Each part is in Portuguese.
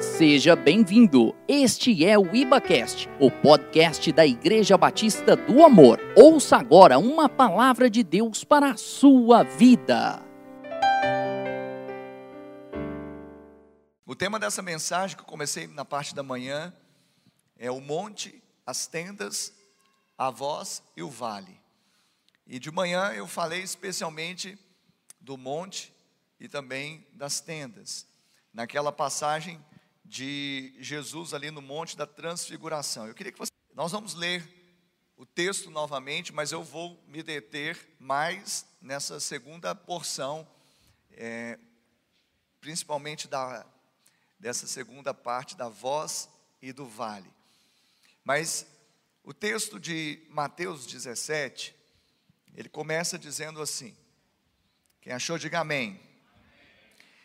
Seja bem-vindo. Este é o IbaCast, o podcast da Igreja Batista do Amor. Ouça agora uma palavra de Deus para a sua vida. O tema dessa mensagem que eu comecei na parte da manhã é o monte, as tendas, a voz e o vale. E de manhã eu falei especialmente do monte e também das tendas. Naquela passagem de Jesus ali no Monte da Transfiguração. Eu queria que você. Nós vamos ler o texto novamente, mas eu vou me deter mais nessa segunda porção, é, principalmente da, dessa segunda parte da voz e do vale. Mas o texto de Mateus 17, ele começa dizendo assim: quem achou, diga amém.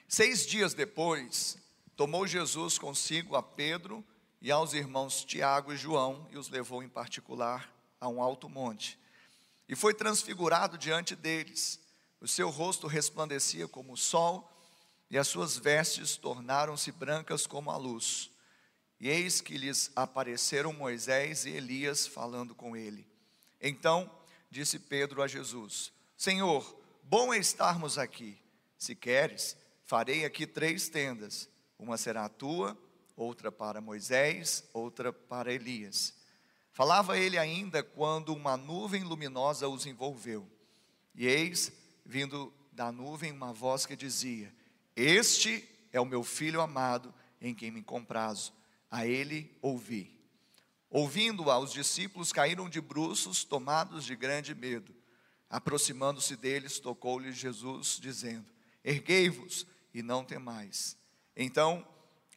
Seis dias depois, tomou Jesus consigo a Pedro e aos irmãos Tiago e João e os levou em particular a um alto monte. E foi transfigurado diante deles. O seu rosto resplandecia como o sol e as suas vestes tornaram-se brancas como a luz. E eis que lhes apareceram Moisés e Elias falando com ele. Então disse Pedro a Jesus: Senhor, bom é estarmos aqui. Se queres, Farei aqui três tendas: uma será tua, outra para Moisés, outra para Elias. Falava ele ainda quando uma nuvem luminosa os envolveu. E eis, vindo da nuvem, uma voz que dizia: Este é o meu filho amado, em quem me comprazo. A ele ouvi. Ouvindo-a, os discípulos caíram de bruços, tomados de grande medo. Aproximando-se deles, tocou-lhes Jesus, dizendo: Erguei-vos e não temais. Então,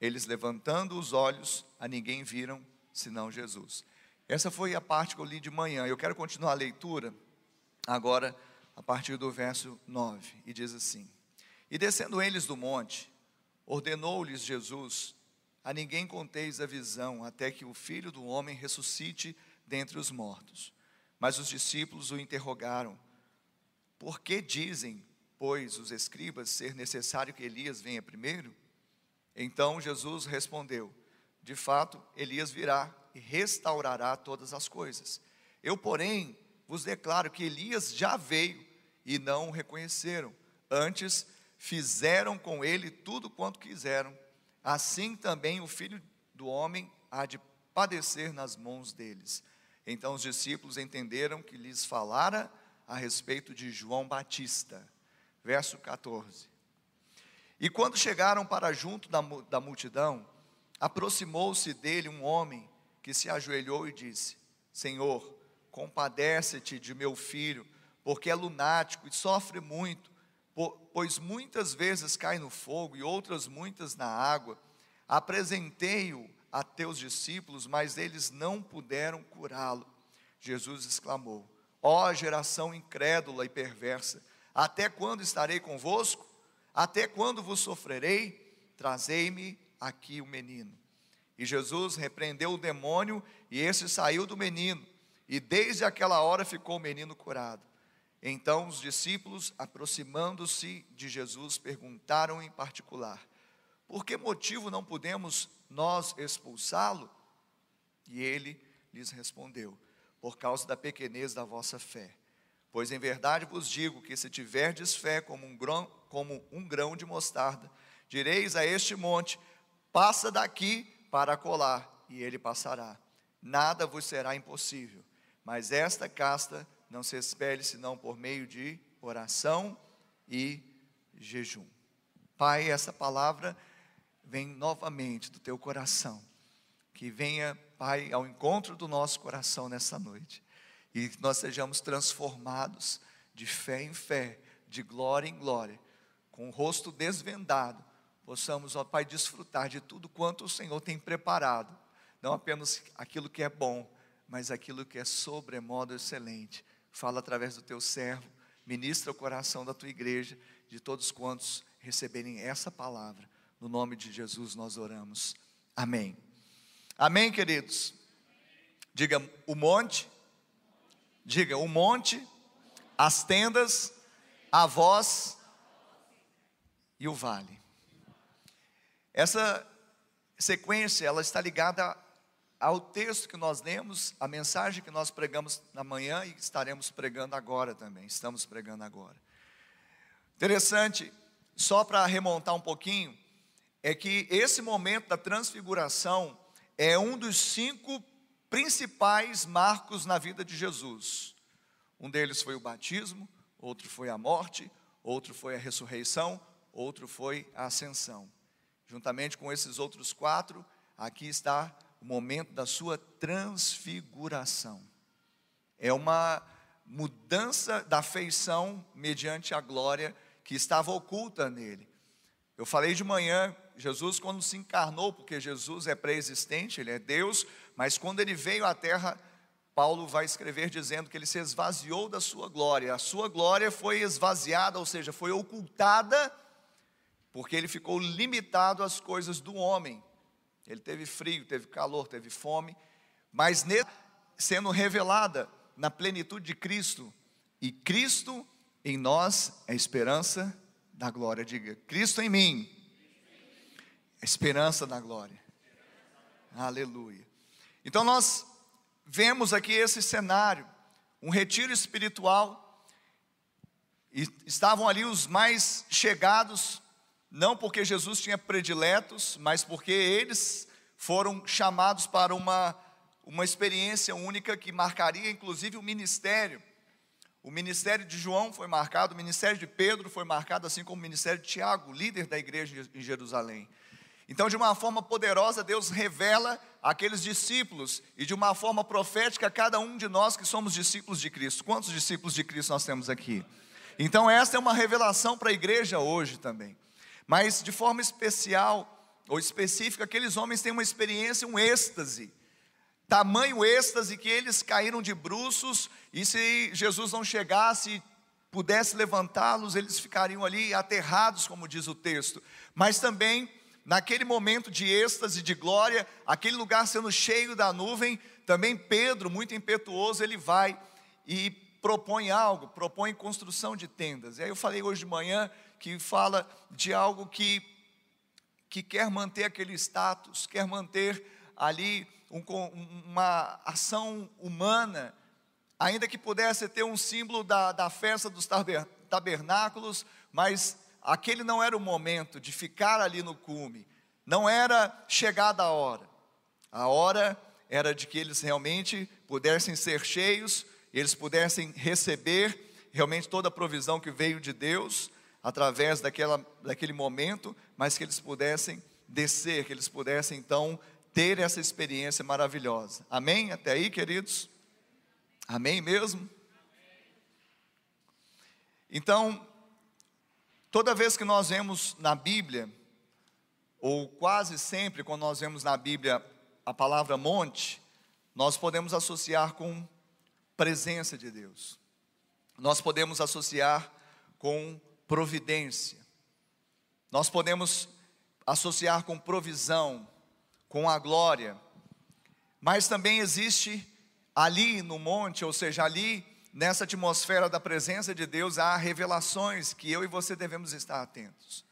eles levantando os olhos, a ninguém viram senão Jesus. Essa foi a parte que eu li de manhã. Eu quero continuar a leitura agora a partir do verso 9, e diz assim: E descendo eles do monte, ordenou-lhes Jesus: A ninguém conteis a visão, até que o filho do homem ressuscite dentre os mortos. Mas os discípulos o interrogaram: Por que dizem pois, os escribas, ser necessário que Elias venha primeiro? Então Jesus respondeu: De fato, Elias virá e restaurará todas as coisas. Eu, porém, vos declaro que Elias já veio e não o reconheceram. Antes, fizeram com ele tudo quanto quiseram. Assim também o filho do homem há de padecer nas mãos deles. Então os discípulos entenderam que lhes falara a respeito de João Batista verso 14. E quando chegaram para junto da, da multidão, aproximou-se dele um homem que se ajoelhou e disse: Senhor, compadece-te de meu filho, porque é lunático e sofre muito, pois muitas vezes cai no fogo e outras muitas na água. Apresentei-o a teus discípulos, mas eles não puderam curá-lo. Jesus exclamou: Ó oh, geração incrédula e perversa, até quando estarei convosco? Até quando vos sofrerei? Trazei-me aqui o menino. E Jesus repreendeu o demônio, e esse saiu do menino, e desde aquela hora ficou o menino curado. Então os discípulos, aproximando-se de Jesus, perguntaram em particular: Por que motivo não podemos nós expulsá-lo? E ele lhes respondeu: Por causa da pequenez da vossa fé. Pois em verdade vos digo que se tiverdes fé como um grão, como um grão de mostarda, direis a este monte: passa daqui para colar, e ele passará. Nada vos será impossível. Mas esta casta não se espelhe senão por meio de oração e jejum. Pai, essa palavra vem novamente do teu coração. Que venha, Pai, ao encontro do nosso coração nessa noite e que nós sejamos transformados de fé em fé, de glória em glória, com o rosto desvendado, possamos, ó Pai, desfrutar de tudo quanto o Senhor tem preparado, não apenas aquilo que é bom, mas aquilo que é sobremodo excelente. Fala através do teu servo, ministra o coração da tua igreja, de todos quantos receberem essa palavra. No nome de Jesus nós oramos. Amém. Amém, queridos. Diga o monte Diga, o monte, as tendas, a voz e o vale. Essa sequência, ela está ligada ao texto que nós lemos, a mensagem que nós pregamos na manhã e estaremos pregando agora também, estamos pregando agora. Interessante, só para remontar um pouquinho, é que esse momento da transfiguração é um dos cinco principais marcos na vida de Jesus. Um deles foi o batismo, outro foi a morte, outro foi a ressurreição, outro foi a ascensão. Juntamente com esses outros quatro, aqui está o momento da sua transfiguração. É uma mudança da feição mediante a glória que estava oculta nele. Eu falei de manhã, Jesus, quando se encarnou, porque Jesus é pré-existente, ele é Deus, mas quando ele veio à terra, Paulo vai escrever dizendo que ele se esvaziou da sua glória. A sua glória foi esvaziada, ou seja, foi ocultada, porque ele ficou limitado às coisas do homem. Ele teve frio, teve calor, teve fome, mas sendo revelada na plenitude de Cristo, e Cristo em nós é esperança da glória. Diga, Cristo em mim, a esperança da glória. Aleluia. Então nós vemos aqui esse cenário, um retiro espiritual, e estavam ali os mais chegados, não porque Jesus tinha prediletos, mas porque eles foram chamados para uma, uma experiência única que marcaria inclusive o ministério. O ministério de João foi marcado, o ministério de Pedro foi marcado, assim como o ministério de Tiago, líder da igreja em Jerusalém. Então, de uma forma poderosa, Deus revela aqueles discípulos, e de uma forma profética, cada um de nós que somos discípulos de Cristo. Quantos discípulos de Cristo nós temos aqui? Então, esta é uma revelação para a igreja hoje também. Mas, de forma especial ou específica, aqueles homens têm uma experiência, um êxtase. Tamanho êxtase que eles caíram de bruços, e se Jesus não chegasse pudesse levantá-los, eles ficariam ali aterrados, como diz o texto. Mas também naquele momento de êxtase, de glória, aquele lugar sendo cheio da nuvem, também Pedro, muito impetuoso, ele vai e propõe algo, propõe construção de tendas. E aí eu falei hoje de manhã que fala de algo que, que quer manter aquele status, quer manter ali um, uma ação humana, ainda que pudesse ter um símbolo da, da festa dos tabernáculos, mas aquele não era o momento de ficar ali no cume, não era chegada a hora. A hora era de que eles realmente pudessem ser cheios, eles pudessem receber realmente toda a provisão que veio de Deus através daquela, daquele momento, mas que eles pudessem descer, que eles pudessem então ter essa experiência maravilhosa. Amém? Até aí, queridos? Amém mesmo? Então, Toda vez que nós vemos na Bíblia, ou quase sempre quando nós vemos na Bíblia a palavra monte, nós podemos associar com presença de Deus. Nós podemos associar com providência. Nós podemos associar com provisão, com a glória. Mas também existe ali no monte, ou seja, ali nessa atmosfera da presença de Deus, há revelações que eu e você devemos estar atentos.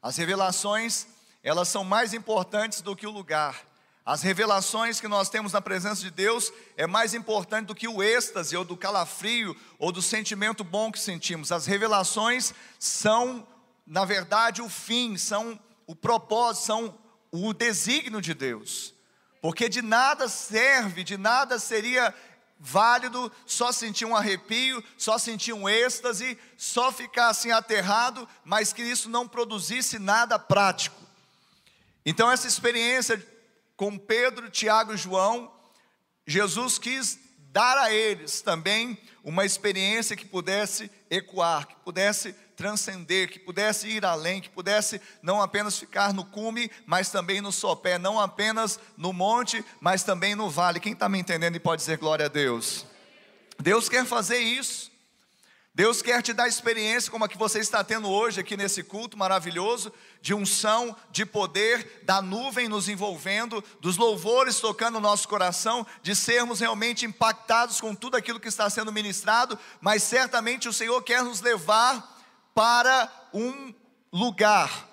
As revelações, elas são mais importantes do que o lugar. As revelações que nós temos na presença de Deus é mais importante do que o êxtase, ou do calafrio, ou do sentimento bom que sentimos. As revelações são, na verdade, o fim, são o propósito, são o desígnio de Deus. Porque de nada serve, de nada seria válido, só sentir um arrepio, só sentir um êxtase, só ficar assim aterrado, mas que isso não produzisse nada prático. Então, essa experiência com Pedro, Tiago e João, Jesus quis dar a eles também uma experiência que pudesse ecoar, que pudesse transcender, que pudesse ir além, que pudesse não apenas ficar no cume, mas também no sopé, não apenas no monte, mas também no vale. Quem está me entendendo e pode dizer glória a Deus? Deus quer fazer isso. Deus quer te dar experiência como a que você está tendo hoje aqui nesse culto maravilhoso, de unção, de poder, da nuvem nos envolvendo, dos louvores tocando no nosso coração, de sermos realmente impactados com tudo aquilo que está sendo ministrado, mas certamente o Senhor quer nos levar para um lugar.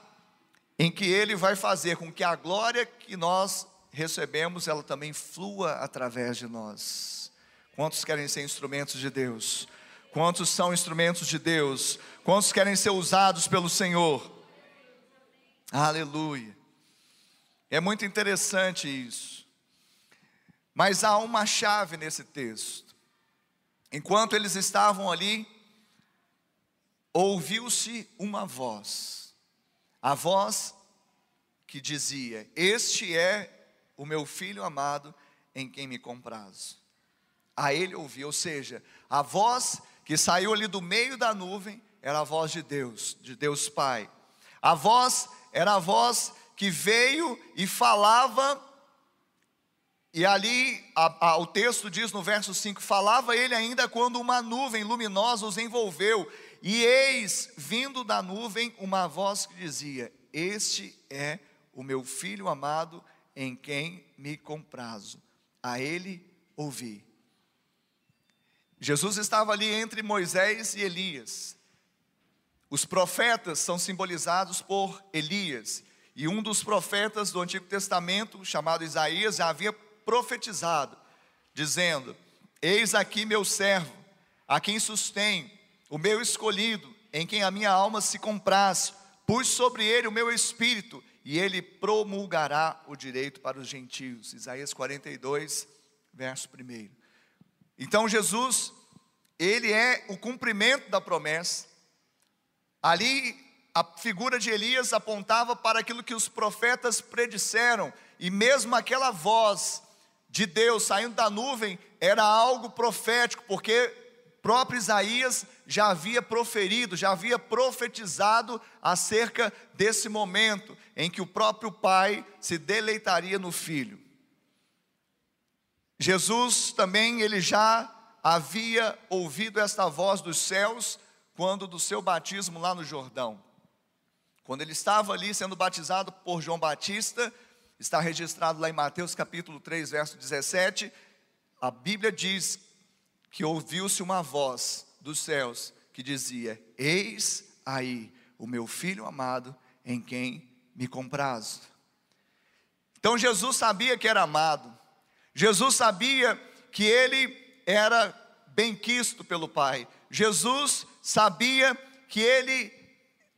em que ele vai fazer com que a glória que nós recebemos, ela também flua através de nós. Quantos querem ser instrumentos de Deus? Quantos são instrumentos de Deus? Quantos querem ser usados pelo Senhor? Aleluia. É muito interessante isso. Mas há uma chave nesse texto. Enquanto eles estavam ali, ouviu-se uma voz. A voz que dizia: Este é o meu filho amado em quem me comprazo. A ele ouvi, ou seja, a voz que saiu ali do meio da nuvem era a voz de Deus, de Deus Pai. A voz era a voz que veio e falava, e ali a, a, o texto diz no verso 5: falava ele ainda quando uma nuvem luminosa os envolveu, e eis, vindo da nuvem, uma voz que dizia: Este é o meu filho amado em quem me comprazo, a ele ouvi. Jesus estava ali entre Moisés e Elias. Os profetas são simbolizados por Elias, e um dos profetas do Antigo Testamento, chamado Isaías, já havia profetizado, dizendo: Eis aqui meu servo, a quem sustém, o meu escolhido, em quem a minha alma se compraz, pus sobre ele o meu espírito, e ele promulgará o direito para os gentios. Isaías 42, verso 1. Então Jesus, ele é o cumprimento da promessa. Ali a figura de Elias apontava para aquilo que os profetas predisseram, e mesmo aquela voz de Deus saindo da nuvem era algo profético, porque próprio Isaías já havia proferido, já havia profetizado acerca desse momento em que o próprio pai se deleitaria no filho. Jesus também ele já havia ouvido esta voz dos céus quando do seu batismo lá no Jordão. Quando ele estava ali sendo batizado por João Batista, está registrado lá em Mateus capítulo 3, verso 17, a Bíblia diz que ouviu-se uma voz dos céus que dizia: Eis aí o meu filho amado em quem me comprazo. Então Jesus sabia que era amado, Jesus sabia que ele era benquisto pelo Pai, Jesus sabia que ele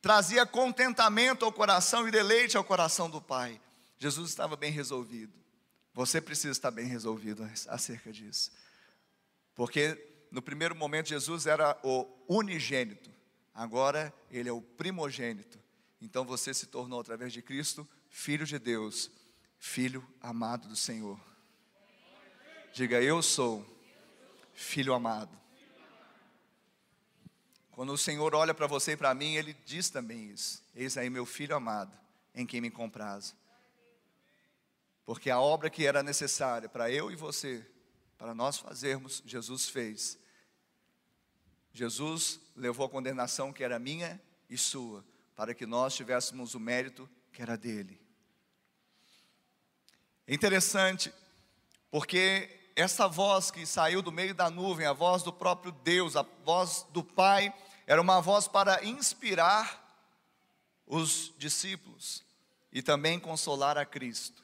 trazia contentamento ao coração e deleite ao coração do Pai. Jesus estava bem resolvido. Você precisa estar bem resolvido acerca disso. Porque no primeiro momento Jesus era o unigênito, agora ele é o primogênito. Então você se tornou, através de Cristo, filho de Deus, filho amado do Senhor. Diga, eu sou filho amado. Quando o Senhor olha para você e para mim, Ele diz também isso: Eis aí meu filho amado, em quem me comprazo. Porque a obra que era necessária para eu e você para nós fazermos, Jesus fez. Jesus levou a condenação que era minha e sua, para que nós tivéssemos o mérito que era dele. É interessante, porque essa voz que saiu do meio da nuvem, a voz do próprio Deus, a voz do Pai, era uma voz para inspirar os discípulos e também consolar a Cristo.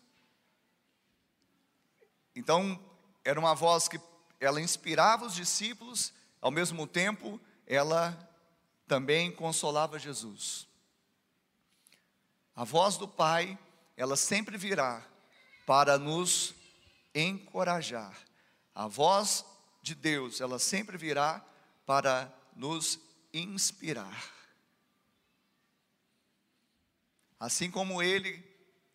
Então, era uma voz que ela inspirava os discípulos, ao mesmo tempo ela também consolava Jesus. A voz do Pai, ela sempre virá para nos encorajar. A voz de Deus, ela sempre virá para nos inspirar. Assim como ele,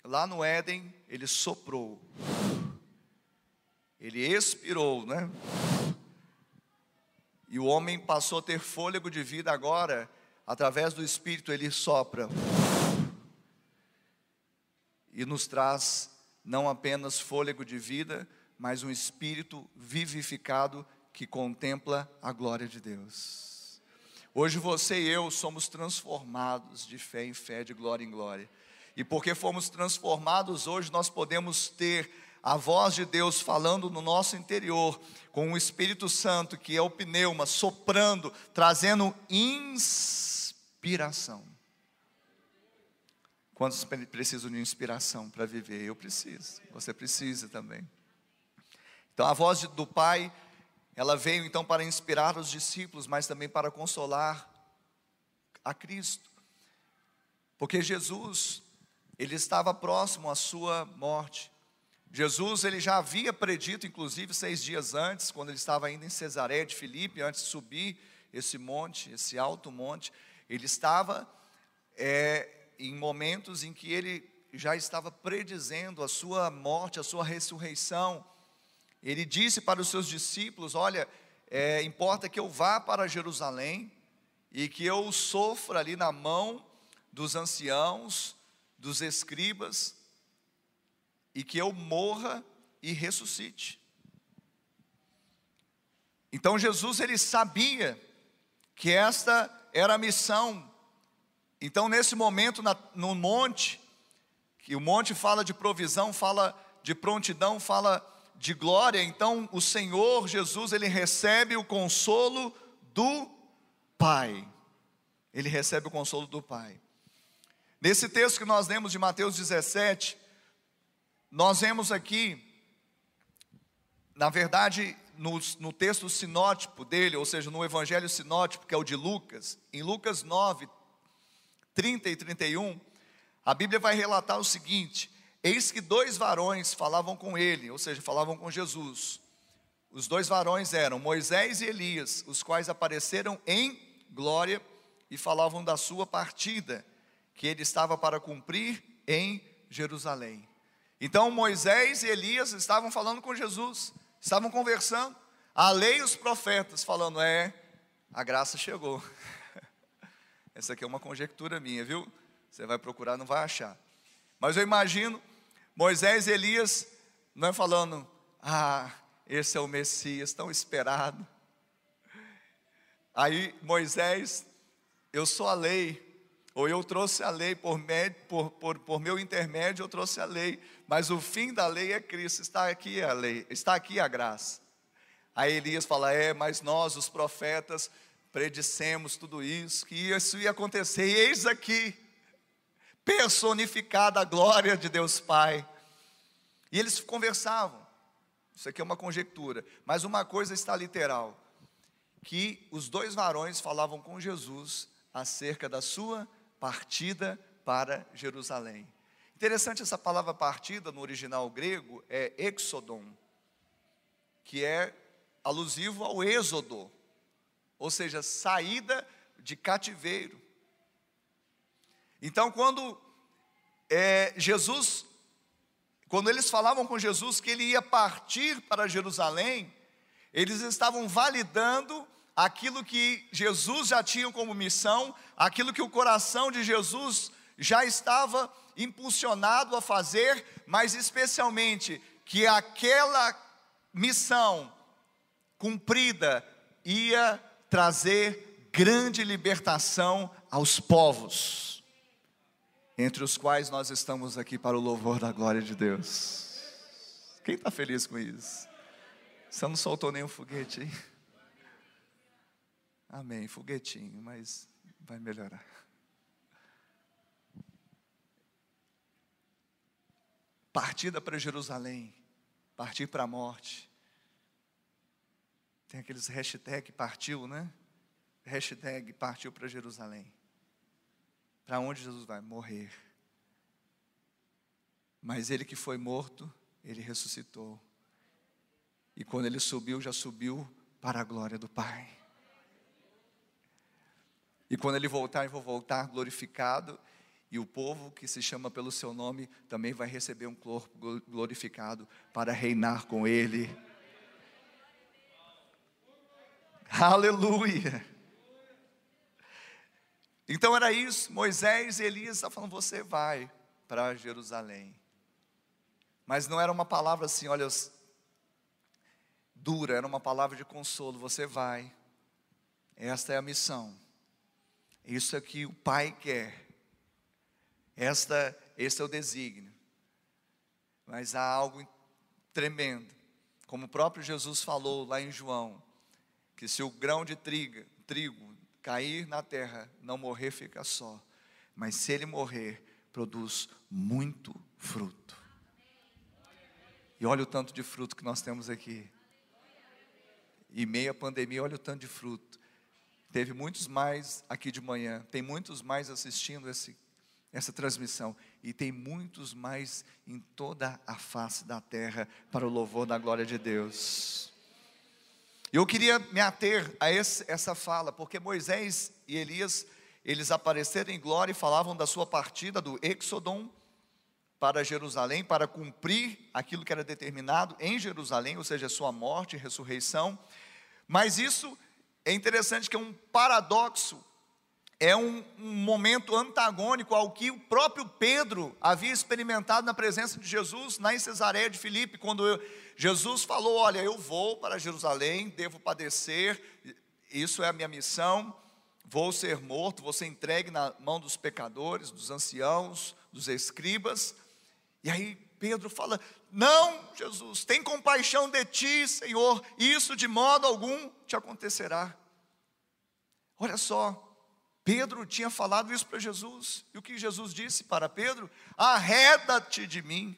lá no Éden, ele soprou ele expirou, né? E o homem passou a ter fôlego de vida agora, através do Espírito, ele sopra. E nos traz não apenas fôlego de vida, mas um espírito vivificado que contempla a glória de Deus. Hoje você e eu somos transformados de fé em fé, de glória em glória. E porque fomos transformados hoje, nós podemos ter a voz de Deus falando no nosso interior, com o Espírito Santo, que é o pneuma, soprando, trazendo inspiração. Quantos precisam de inspiração para viver? Eu preciso, você precisa também. Então a voz do Pai, ela veio então para inspirar os discípulos, mas também para consolar a Cristo. Porque Jesus, ele estava próximo à sua morte. Jesus, ele já havia predito, inclusive seis dias antes, quando ele estava ainda em Cesareia de Filipe, antes de subir esse monte, esse alto monte, ele estava é, em momentos em que ele já estava predizendo a sua morte, a sua ressurreição. Ele disse para os seus discípulos: Olha, é, importa que eu vá para Jerusalém e que eu sofra ali na mão dos anciãos, dos escribas, e que eu morra e ressuscite. Então Jesus ele sabia que esta era a missão. Então nesse momento na, no monte, que o monte fala de provisão, fala de prontidão, fala de glória, então o Senhor Jesus ele recebe o consolo do Pai. Ele recebe o consolo do Pai. Nesse texto que nós lemos de Mateus 17, nós vemos aqui, na verdade, no, no, texto sinótipo dele, ou seja, no evangelho sinótipo, que é o de Lucas, em Lucas 9, 30 e 31, a Bíblia vai relatar o seguinte: Eis que dois varões falavam com ele, ou seja, falavam com Jesus. Os dois varões eram Moisés e Elias, os quais apareceram em glória e falavam da sua partida que ele estava para cumprir em Jerusalém. Então Moisés e Elias estavam falando com Jesus, estavam conversando, a lei e os profetas falando: é, a graça chegou. Essa aqui é uma conjectura minha, viu? Você vai procurar, não vai achar. Mas eu imagino Moisés e Elias não é falando: ah, esse é o Messias tão esperado. Aí Moisés, eu sou a lei, ou eu trouxe a lei por, por, por, por, meu intermédio, eu trouxe a lei, mas o fim da lei é Cristo, está aqui a lei, está aqui a graça. Aí Elias fala: É, mas nós, os profetas, predissemos tudo isso, que isso ia acontecer, e eis aqui, personificada a glória de Deus Pai. E eles conversavam, isso aqui é uma conjectura, mas uma coisa está literal: que os dois varões falavam com Jesus acerca da sua partida para Jerusalém. Interessante essa palavra partida no original grego é exodon, que é alusivo ao êxodo, ou seja, saída de cativeiro. Então, quando é, Jesus, quando eles falavam com Jesus que ele ia partir para Jerusalém, eles estavam validando aquilo que Jesus já tinha como missão, aquilo que o coração de Jesus já estava impulsionado a fazer, mas especialmente que aquela missão cumprida ia trazer grande libertação aos povos, entre os quais nós estamos aqui para o louvor da glória de Deus. Quem está feliz com isso? Você não soltou nenhum foguete aí? Amém, foguetinho, mas vai melhorar. Partida para Jerusalém, partir para a morte. Tem aqueles hashtag partiu, né? Hashtag partiu para Jerusalém. Para onde Jesus vai? Morrer. Mas ele que foi morto, ele ressuscitou. E quando ele subiu, já subiu para a glória do Pai. E quando ele voltar, eu vou voltar glorificado, e o povo que se chama pelo seu nome também vai receber um corpo glorificado para reinar com ele. Aleluia! Então era isso, Moisés e Elias estavam falando: você vai para Jerusalém. Mas não era uma palavra assim, olha, dura, era uma palavra de consolo: você vai, esta é a missão. Isso é que o Pai quer. Esta, este é o desígnio. Mas há algo tremendo. Como o próprio Jesus falou lá em João, que se o grão de trigo, trigo cair na terra, não morrer, fica só. Mas se ele morrer, produz muito fruto. E olha o tanto de fruto que nós temos aqui. E meia pandemia, olha o tanto de fruto. Teve muitos mais aqui de manhã, tem muitos mais assistindo esse, essa transmissão, e tem muitos mais em toda a face da terra para o louvor da glória de Deus. Eu queria me ater a esse, essa fala, porque Moisés e Elias, eles apareceram em glória e falavam da sua partida do Exodon para Jerusalém, para cumprir aquilo que era determinado em Jerusalém, ou seja, sua morte e ressurreição. Mas isso é interessante que é um paradoxo, é um, um, momento antagônico ao que o próprio Pedro havia experimentado na presença de Jesus na Cesareia de Filipe, quando eu, Jesus falou: Olha, eu vou para Jerusalém, devo padecer, isso é a minha missão, vou ser morto, vou ser entregue na mão dos pecadores, dos anciãos, dos escribas. E aí Pedro fala: Não, Jesus, tem compaixão de ti, Senhor, isso de modo algum te acontecerá. Olha só, Pedro tinha falado isso para Jesus, e o que Jesus disse para Pedro? Arreda-te de mim.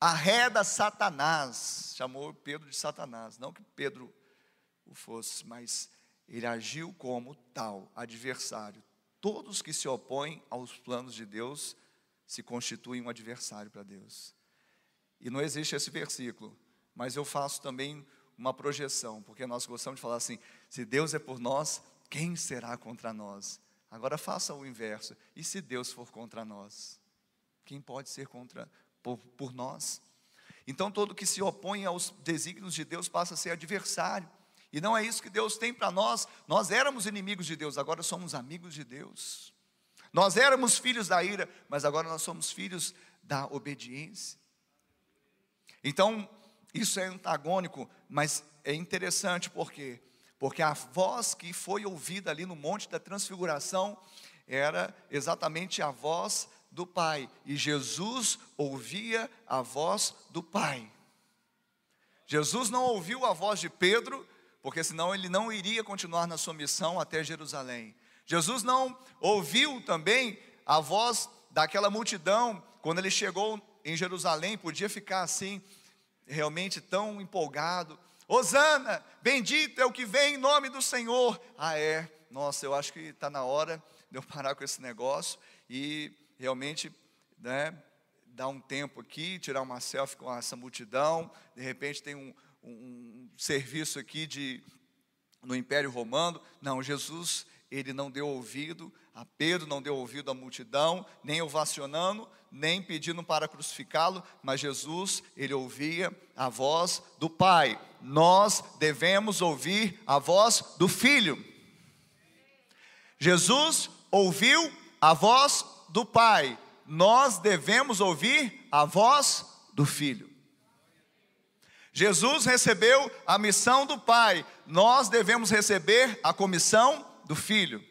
Arreda Satanás, chamou Pedro de Satanás, não que Pedro o fosse, mas ele agiu como tal, adversário, Todos que se opõem aos planos de Deus se constituem um adversário para Deus. E não existe esse versículo, mas eu faço também uma projeção, porque nós gostamos de falar assim: se Deus é por nós, quem será contra nós? Agora faça o inverso: e se Deus for contra nós? Quem pode ser contra por, por nós? Então todo que se opõe aos desígnios de Deus passa a ser adversário. E não é isso que Deus tem para nós. Nós éramos inimigos de Deus, agora somos amigos de Deus. Nós éramos filhos da ira, mas agora nós somos filhos da obediência. Então, isso é antagônico, mas é interessante porque porque a voz que foi ouvida ali no monte da transfiguração era exatamente a voz do Pai, e Jesus ouvia a voz do Pai. Jesus não ouviu a voz de Pedro, porque senão ele não iria continuar na sua missão até Jerusalém. Jesus não ouviu também a voz daquela multidão quando ele chegou em Jerusalém, podia ficar assim, realmente tão empolgado. Osana, bendito é o que vem em nome do Senhor. Ah, é, nossa, eu acho que está na hora de eu parar com esse negócio e realmente, né, dar um tempo aqui, tirar uma selfie com essa multidão. De repente tem um, um serviço aqui de no Império Romano. Não, Jesus, ele não deu ouvido a Pedro, não deu ouvido à multidão, nem ovacionando, nem pedindo para crucificá-lo, mas Jesus, ele ouvia a voz do Pai. Nós devemos ouvir a voz do Filho. Jesus ouviu a voz do Pai. Nós devemos ouvir a voz do Filho. Jesus recebeu a missão do Pai, nós devemos receber a comissão do Filho.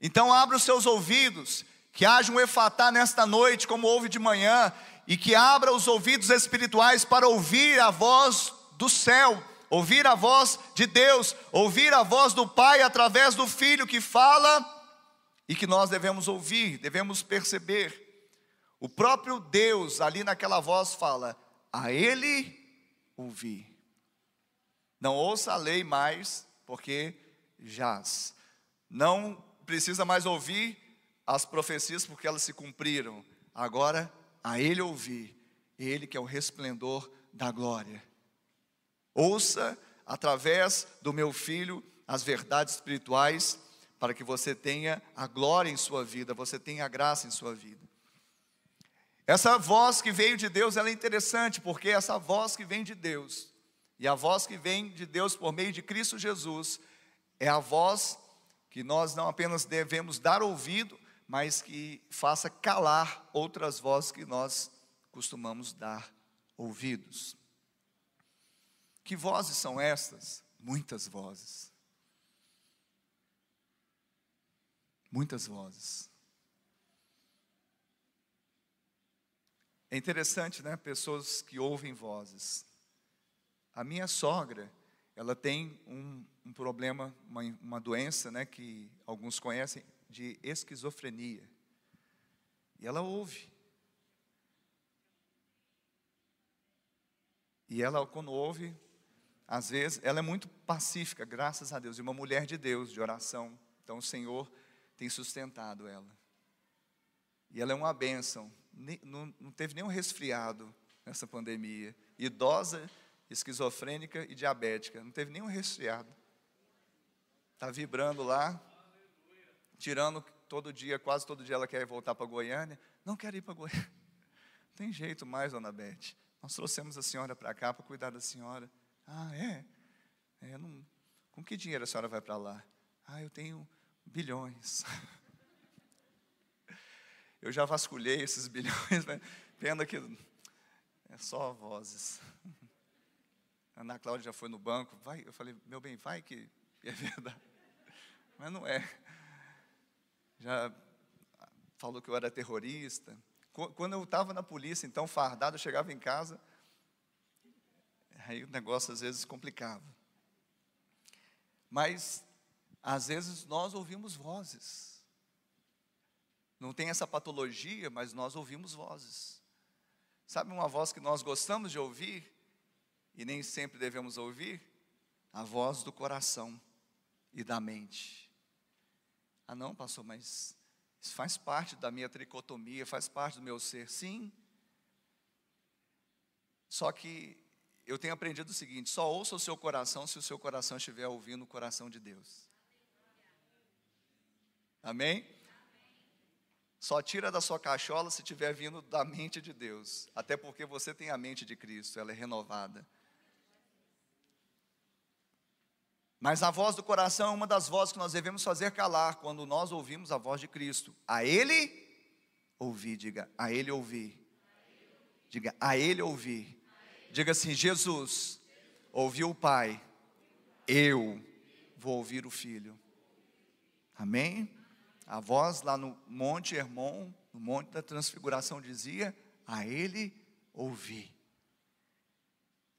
Então, abra os seus ouvidos, que haja um efatá nesta noite, como houve de manhã, e que abra os ouvidos espirituais para ouvir a voz do céu, ouvir a voz de Deus, ouvir a voz do Pai através do Filho que fala e que nós devemos ouvir, devemos perceber. O próprio Deus, ali naquela voz, fala: a ele ouvir. Não ouça a lei mais, porque jaz. Não precisa mais ouvir as profecias, porque elas se cumpriram. Agora, a ele ouvir, ele que é o resplendor da glória. Ouça através do meu filho as verdades espirituais, para que você tenha a glória em sua vida, você tenha a graça em sua vida. Essa voz que veio de Deus, ela é interessante, porque essa voz que vem de Deus, e a voz que vem de Deus por meio de Cristo Jesus, é a voz que nós não apenas devemos dar ouvido, mas que faça calar outras vozes que nós costumamos dar ouvidos. Que vozes são estas? Muitas vozes. Muitas vozes. É interessante, né? Pessoas que ouvem vozes. A minha sogra, ela tem um, um problema, uma, uma doença, né? Que alguns conhecem, de esquizofrenia. E ela ouve. E ela, quando ouve, às vezes, ela é muito pacífica, graças a Deus, e uma mulher de Deus, de oração. Então o Senhor tem sustentado ela. E ela é uma bênção. Não, não teve nenhum resfriado nessa pandemia. Idosa, esquizofrênica e diabética. Não teve nenhum resfriado. Está vibrando lá, tirando todo dia, quase todo dia ela quer voltar para Goiânia. Não quero ir para Goiânia. Não tem jeito mais, dona Beth. Nós trouxemos a senhora para cá para cuidar da senhora. Ah, é? é não... Com que dinheiro a senhora vai para lá? Ah, eu tenho bilhões. Eu já vasculhei esses bilhões, mas pena que é só vozes. A Ana Cláudia já foi no banco, vai, eu falei, meu bem, vai que é verdade. Mas não é. Já falou que eu era terrorista. Quando eu estava na polícia, então, fardado, eu chegava em casa, aí o negócio às vezes complicava. Mas, às vezes, nós ouvimos vozes. Não tem essa patologia, mas nós ouvimos vozes. Sabe uma voz que nós gostamos de ouvir e nem sempre devemos ouvir? A voz do coração e da mente. Ah, não, pastor, mas isso faz parte da minha tricotomia, faz parte do meu ser. Sim. Só que eu tenho aprendido o seguinte: só ouça o seu coração se o seu coração estiver ouvindo o coração de Deus. Amém? Só tira da sua cachola se estiver vindo da mente de Deus. Até porque você tem a mente de Cristo, ela é renovada. Mas a voz do coração é uma das vozes que nós devemos fazer calar quando nós ouvimos a voz de Cristo. A Ele ouvir, diga, a Ele ouvir. Diga, a Ele ouvir. Diga assim: Jesus ouviu o Pai, eu vou ouvir o Filho. Amém? A voz lá no Monte Hermon, no Monte da Transfiguração, dizia: a Ele ouvir.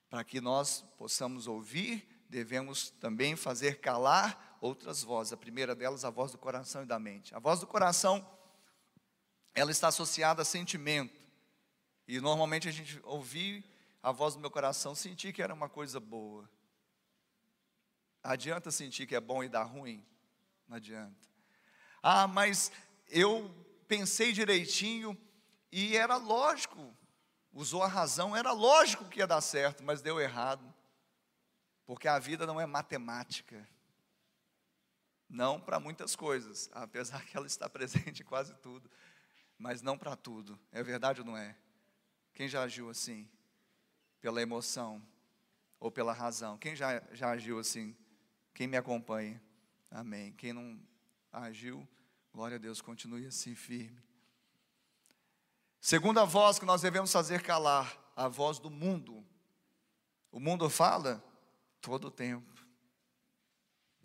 Para que nós possamos ouvir devemos também fazer calar outras vozes. A primeira delas, a voz do coração e da mente. A voz do coração, ela está associada a sentimento. E normalmente a gente ouvir a voz do meu coração, sentir que era uma coisa boa. Adianta sentir que é bom e dar ruim? Não adianta. Ah, mas eu pensei direitinho e era lógico, usou a razão, era lógico que ia dar certo, mas deu errado. Porque a vida não é matemática. Não para muitas coisas, apesar que ela está presente em quase tudo, mas não para tudo. É verdade ou não é? Quem já agiu assim? Pela emoção ou pela razão? Quem já, já agiu assim? Quem me acompanha? Amém. Quem não agiu, glória a Deus, continue assim firme. Segunda voz que nós devemos fazer calar, a voz do mundo. O mundo fala Todo o tempo.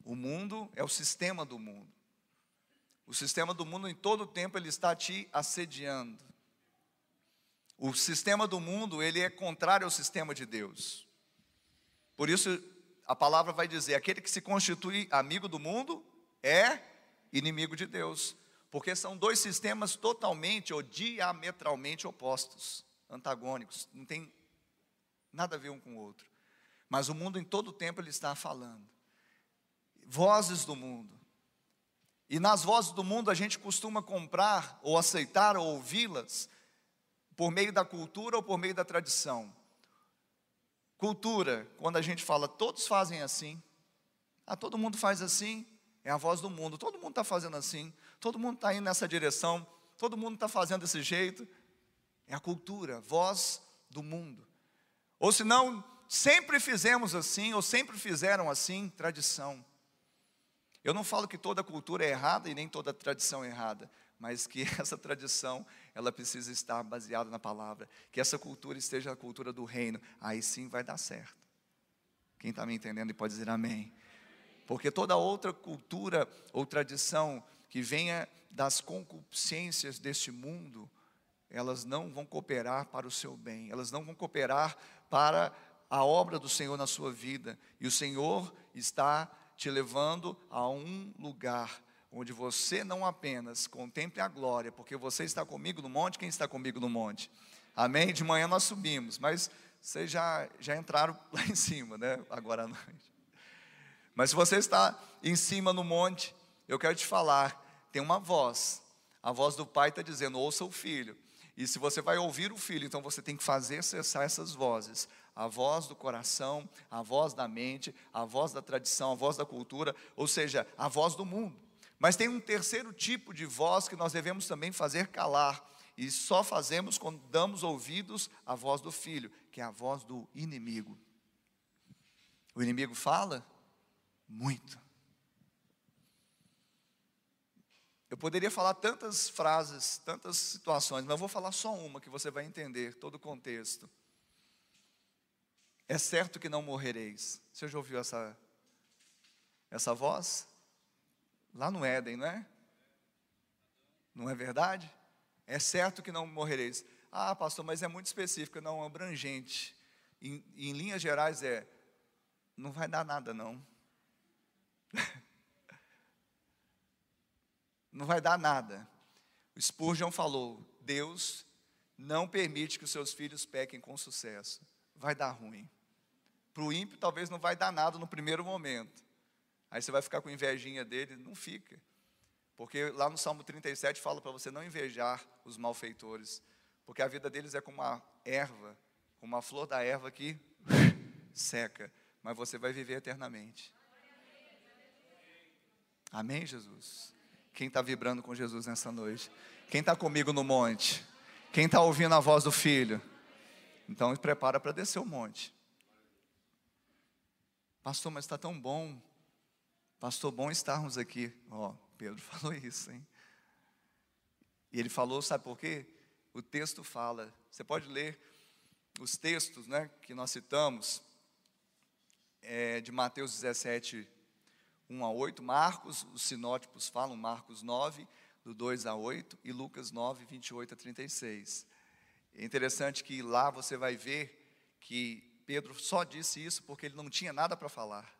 O mundo é o sistema do mundo. O sistema do mundo, em todo o tempo, ele está te assediando. O sistema do mundo, ele é contrário ao sistema de Deus. Por isso, a palavra vai dizer: aquele que se constitui amigo do mundo é inimigo de Deus. Porque são dois sistemas totalmente ou diametralmente opostos, antagônicos, não tem nada a ver um com o outro. Mas o mundo em todo o tempo ele está falando. Vozes do mundo. E nas vozes do mundo a gente costuma comprar, ou aceitar, ou ouvi-las, por meio da cultura ou por meio da tradição. Cultura, quando a gente fala, todos fazem assim. Ah, todo mundo faz assim, é a voz do mundo. Todo mundo está fazendo assim, todo mundo está indo nessa direção, todo mundo está fazendo desse jeito. É a cultura, voz do mundo. Ou se não, sempre fizemos assim, ou sempre fizeram assim, tradição. Eu não falo que toda cultura é errada e nem toda tradição é errada, mas que essa tradição, ela precisa estar baseada na palavra, que essa cultura esteja a cultura do reino, aí sim vai dar certo. Quem está me entendendo e pode dizer amém. Porque toda outra cultura ou tradição que venha das concupiscências deste mundo, elas não vão cooperar para o seu bem, elas não vão cooperar para a obra do Senhor na sua vida, e o Senhor está te levando a um lugar onde você não apenas contemple a glória, porque você está comigo no monte, quem está comigo no monte? Amém? De manhã nós subimos, mas vocês já, já entraram lá em cima, né? Agora à noite. Mas se você está em cima no monte, eu quero te falar, tem uma voz. A voz do pai está dizendo: ouça o filho. E se você vai ouvir o filho, então você tem que fazer cessar essas vozes. A voz do coração, a voz da mente, a voz da tradição, a voz da cultura, ou seja, a voz do mundo. Mas tem um terceiro tipo de voz que nós devemos também fazer calar, e só fazemos quando damos ouvidos à voz do filho, que é a voz do inimigo. O inimigo fala muito. Eu poderia falar tantas frases, tantas situações, mas eu vou falar só uma que você vai entender todo o contexto. É certo que não morrereis. Você já ouviu essa, essa voz? Lá no Éden, não é? Não é verdade? É certo que não morrereis. Ah, pastor, mas é muito específico, não abrangente. Em, em linhas gerais é, não vai dar nada não. não vai dar nada. O Spurgeon falou: Deus não permite que os seus filhos pequem com sucesso. Vai dar ruim. Para o ímpio, talvez não vai dar nada no primeiro momento. Aí você vai ficar com invejinha dele, não fica. Porque lá no Salmo 37 fala para você não invejar os malfeitores, porque a vida deles é como uma erva, como uma flor da erva que seca, mas você vai viver eternamente. Amém, Jesus? Quem está vibrando com Jesus nessa noite? Quem está comigo no monte? Quem está ouvindo a voz do Filho? Então, prepara para descer o monte. Pastor, mas está tão bom. Pastor, bom estarmos aqui. Ó, oh, Pedro falou isso, hein? E ele falou, sabe por quê? O texto fala. Você pode ler os textos, né, que nós citamos, é, de Mateus 17, 1 a 8. Marcos, os sinótipos falam, Marcos 9, do 2 a 8, e Lucas 9, 28 a 36. É interessante que lá você vai ver que Pedro só disse isso porque ele não tinha nada para falar.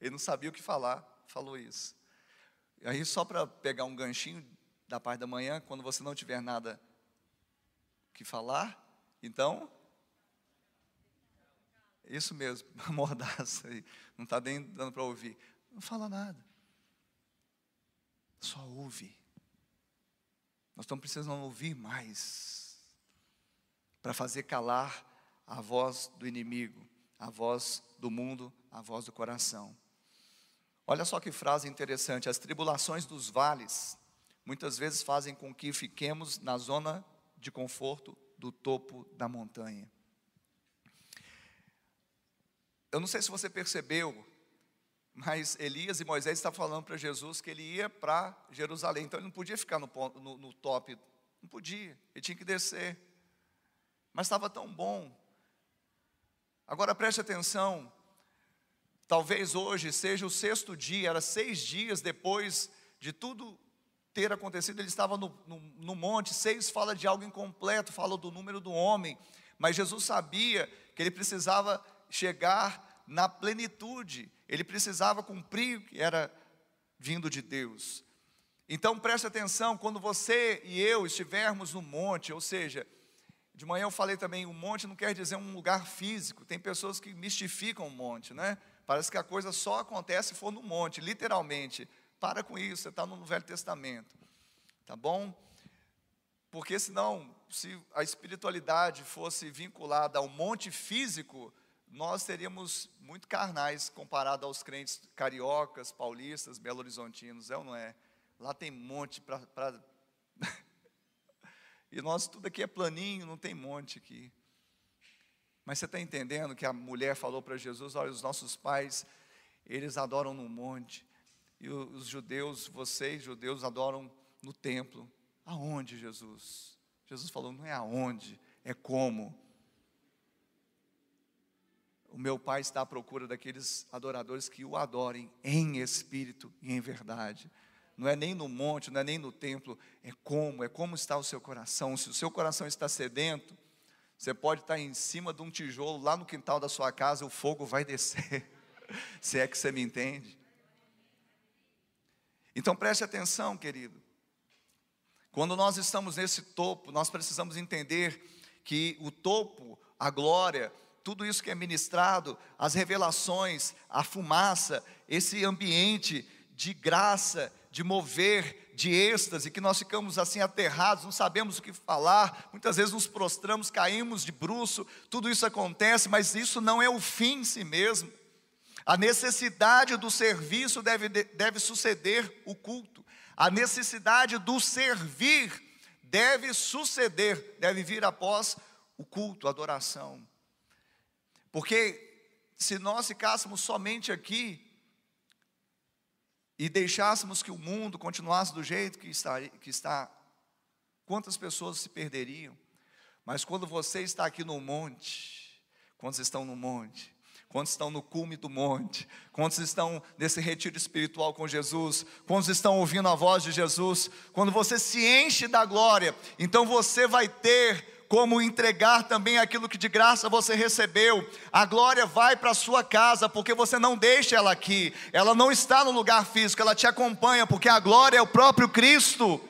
Ele não sabia o que falar, falou isso. E aí, só para pegar um ganchinho da parte da manhã, quando você não tiver nada que falar, então. Isso mesmo, mordaça aí. Não está nem dando para ouvir. Não fala nada. Só ouve. Nós estamos precisando ouvir mais para fazer calar a voz do inimigo, a voz do mundo, a voz do coração. Olha só que frase interessante: as tribulações dos vales muitas vezes fazem com que fiquemos na zona de conforto do topo da montanha. Eu não sei se você percebeu, mas Elias e Moisés estavam falando para Jesus que ele ia para Jerusalém, então ele não podia ficar no, no, no top, não podia, ele tinha que descer. Mas estava tão bom. Agora preste atenção, Talvez hoje seja o sexto dia, era seis dias depois de tudo ter acontecido, ele estava no, no, no, monte. Seis fala de algo incompleto, fala do número do homem, mas Jesus sabia que ele precisava chegar na plenitude, ele precisava cumprir o que era vindo de Deus. Então preste atenção, quando você e eu estivermos no monte, ou seja, de manhã eu falei também, o monte não quer dizer um lugar físico, tem pessoas que mistificam o monte, né? Parece que a coisa só acontece se for no monte, literalmente. Para com isso, você está no Velho Testamento. Tá bom? Porque senão, se a espiritualidade fosse vinculada ao monte físico, nós seríamos muito carnais comparado aos crentes cariocas, paulistas, belo-horizontinos, é ou não é? Lá tem monte para. Pra... e nós, tudo aqui é planinho, não tem monte aqui. Mas você está entendendo que a mulher falou para Jesus: olha, os nossos pais, eles adoram no monte, e os judeus, vocês judeus, adoram no templo. Aonde, Jesus? Jesus falou: não é aonde, é como. O meu pai está à procura daqueles adoradores que o adorem em espírito e em verdade. Não é nem no monte, não é nem no templo, é como, é como está o seu coração. Se o seu coração está sedento, você pode estar em cima de um tijolo lá no quintal da sua casa, o fogo vai descer. Se é que você me entende. Então preste atenção, querido. Quando nós estamos nesse topo, nós precisamos entender que o topo, a glória, tudo isso que é ministrado, as revelações, a fumaça, esse ambiente de graça, de mover, de êxtase, que nós ficamos assim aterrados, não sabemos o que falar, muitas vezes nos prostramos, caímos de bruço, tudo isso acontece, mas isso não é o fim em si mesmo. A necessidade do serviço deve, deve suceder o culto, a necessidade do servir deve suceder, deve vir após o culto, a adoração. Porque se nós ficássemos somente aqui, e deixássemos que o mundo continuasse do jeito que está, que está, quantas pessoas se perderiam? Mas quando você está aqui no monte, quantos estão no monte? Quantos estão no cume do monte? Quantos estão nesse retiro espiritual com Jesus? Quantos estão ouvindo a voz de Jesus? Quando você se enche da glória, então você vai ter como entregar também aquilo que de graça você recebeu. A glória vai para a sua casa, porque você não deixa ela aqui. Ela não está no lugar físico, ela te acompanha, porque a glória é o próprio Cristo.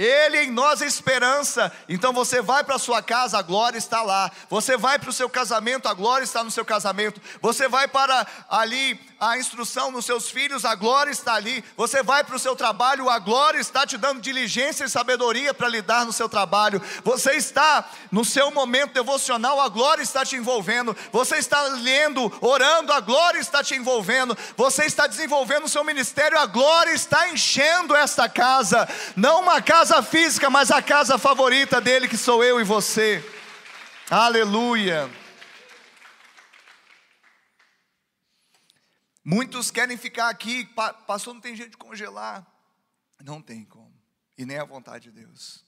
Ele em nós é esperança. Então você vai para sua casa, a glória está lá. Você vai para o seu casamento, a glória está no seu casamento. Você vai para ali a instrução nos seus filhos, a glória está ali. Você vai para o seu trabalho, a glória está te dando diligência e sabedoria para lidar no seu trabalho. Você está no seu momento devocional, a glória está te envolvendo. Você está lendo, orando, a glória está te envolvendo. Você está desenvolvendo o seu ministério, a glória está enchendo esta casa. Não uma casa física, mas a casa favorita dele, que sou eu e você. Aleluia. Muitos querem ficar aqui, passou, não tem jeito de congelar. Não tem como. E nem a vontade de Deus.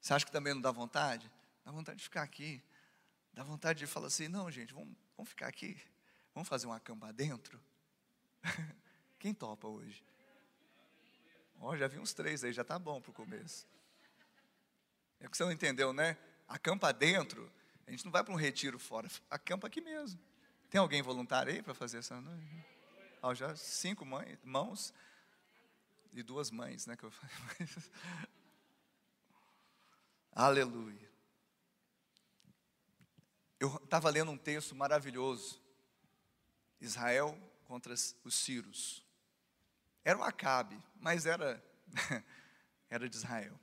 Você acha que também não dá vontade? Dá vontade de ficar aqui. Dá vontade de falar assim: não, gente, vamos, vamos ficar aqui. Vamos fazer uma cama dentro? Quem topa hoje? Oh, já vi uns três aí, já tá bom para o começo. É que você não entendeu, né? Acampa dentro, a gente não vai para um retiro fora, acampa aqui mesmo. Tem alguém voluntário aí para fazer essa noite? Oh, já cinco mães, mãos e duas mães, né? Que eu Aleluia. Eu estava lendo um texto maravilhoso. Israel contra os Círios. Era o Acabe, mas era era de Israel.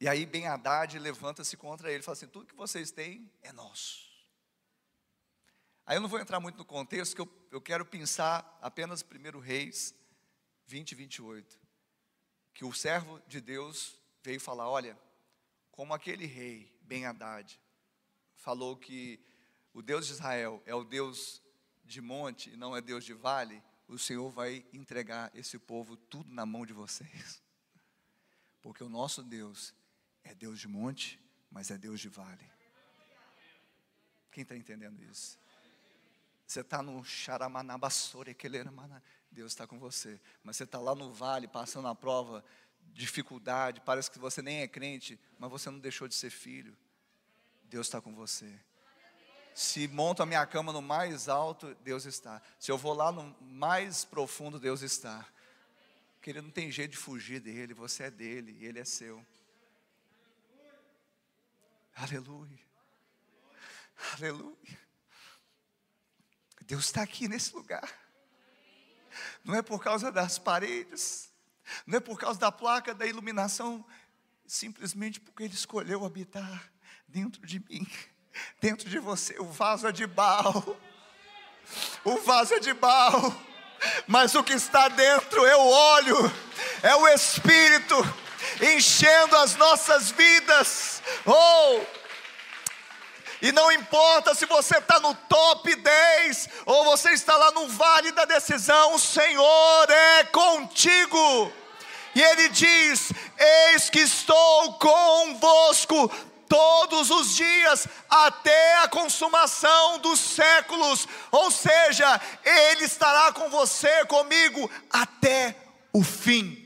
E aí Ben Haddad levanta-se contra ele e fala assim: tudo que vocês têm é nosso. Aí eu não vou entrar muito no contexto, que eu, eu quero pensar apenas 1 Reis 20, 28. Que o servo de Deus veio falar: olha, como aquele rei, Ben Haddad, falou que o Deus de Israel é o Deus de monte e não é Deus de vale, o Senhor vai entregar esse povo tudo na mão de vocês. Porque o nosso Deus é Deus de monte, mas é Deus de vale. Quem está entendendo isso? Você está no Xaramanabassore, Deus está com você. Mas você está lá no vale, passando a prova, dificuldade, parece que você nem é crente, mas você não deixou de ser filho. Deus está com você. Se monto a minha cama no mais alto, Deus está. Se eu vou lá no mais profundo, Deus está. Porque Ele não tem jeito de fugir dele, você é dele, e ele é seu. Aleluia. Aleluia. Deus está aqui nesse lugar. Não é por causa das paredes, não é por causa da placa da iluminação, simplesmente porque Ele escolheu habitar dentro de mim, dentro de você. O vaso é de barro, o vaso é de barro, mas o que está dentro é o óleo, é o Espírito enchendo as nossas vidas. Oh! E não importa se você está no top 10 ou você está lá no vale da decisão, o Senhor é contigo. E Ele diz: Eis que estou convosco todos os dias até a consumação dos séculos. Ou seja, Ele estará com você, comigo, até o fim.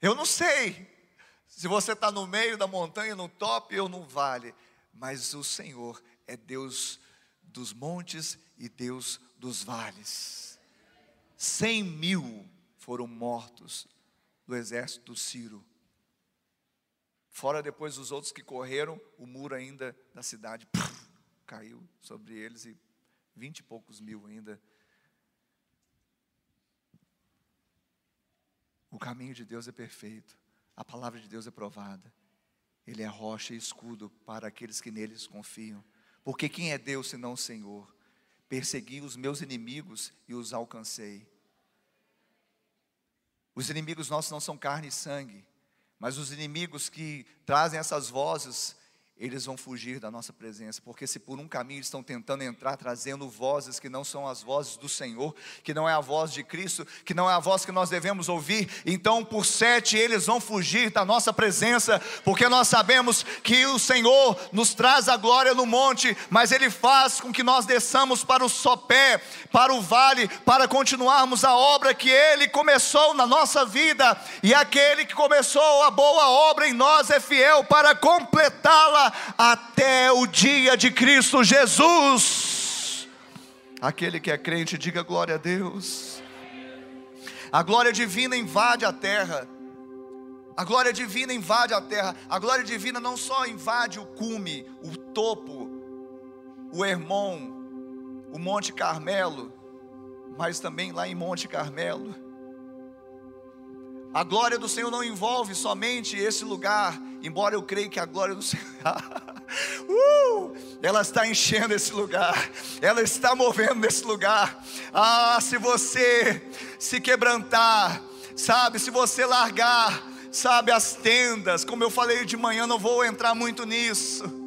Eu não sei se você está no meio da montanha, no top ou no vale, mas o Senhor é Deus dos montes e Deus dos vales. Cem mil foram mortos do exército do Ciro. Fora depois os outros que correram, o muro ainda da cidade puf, caiu sobre eles e vinte e poucos mil ainda. O caminho de Deus é perfeito, a palavra de Deus é provada. Ele é rocha e escudo para aqueles que neles confiam. Porque quem é Deus senão o Senhor? Persegui os meus inimigos e os alcancei. Os inimigos nossos não são carne e sangue, mas os inimigos que trazem essas vozes eles vão fugir da nossa presença, porque se por um caminho estão tentando entrar, trazendo vozes que não são as vozes do Senhor, que não é a voz de Cristo, que não é a voz que nós devemos ouvir, então por sete eles vão fugir da nossa presença, porque nós sabemos que o Senhor nos traz a glória no monte, mas Ele faz com que nós desçamos para o sopé, para o vale, para continuarmos a obra que Ele começou na nossa vida, e aquele que começou a boa obra em nós é fiel para completá-la até o dia de Cristo Jesus. Aquele que é crente, diga glória a Deus. A glória divina invade a terra. A glória divina invade a terra. A glória divina não só invade o cume, o topo, o Hermon, o Monte Carmelo, mas também lá em Monte Carmelo. A glória do Senhor não envolve somente esse lugar, embora eu creia que a glória do Senhor, uh, ela está enchendo esse lugar, ela está movendo nesse lugar. Ah, se você se quebrantar, sabe, se você largar, sabe, as tendas, como eu falei de manhã, não vou entrar muito nisso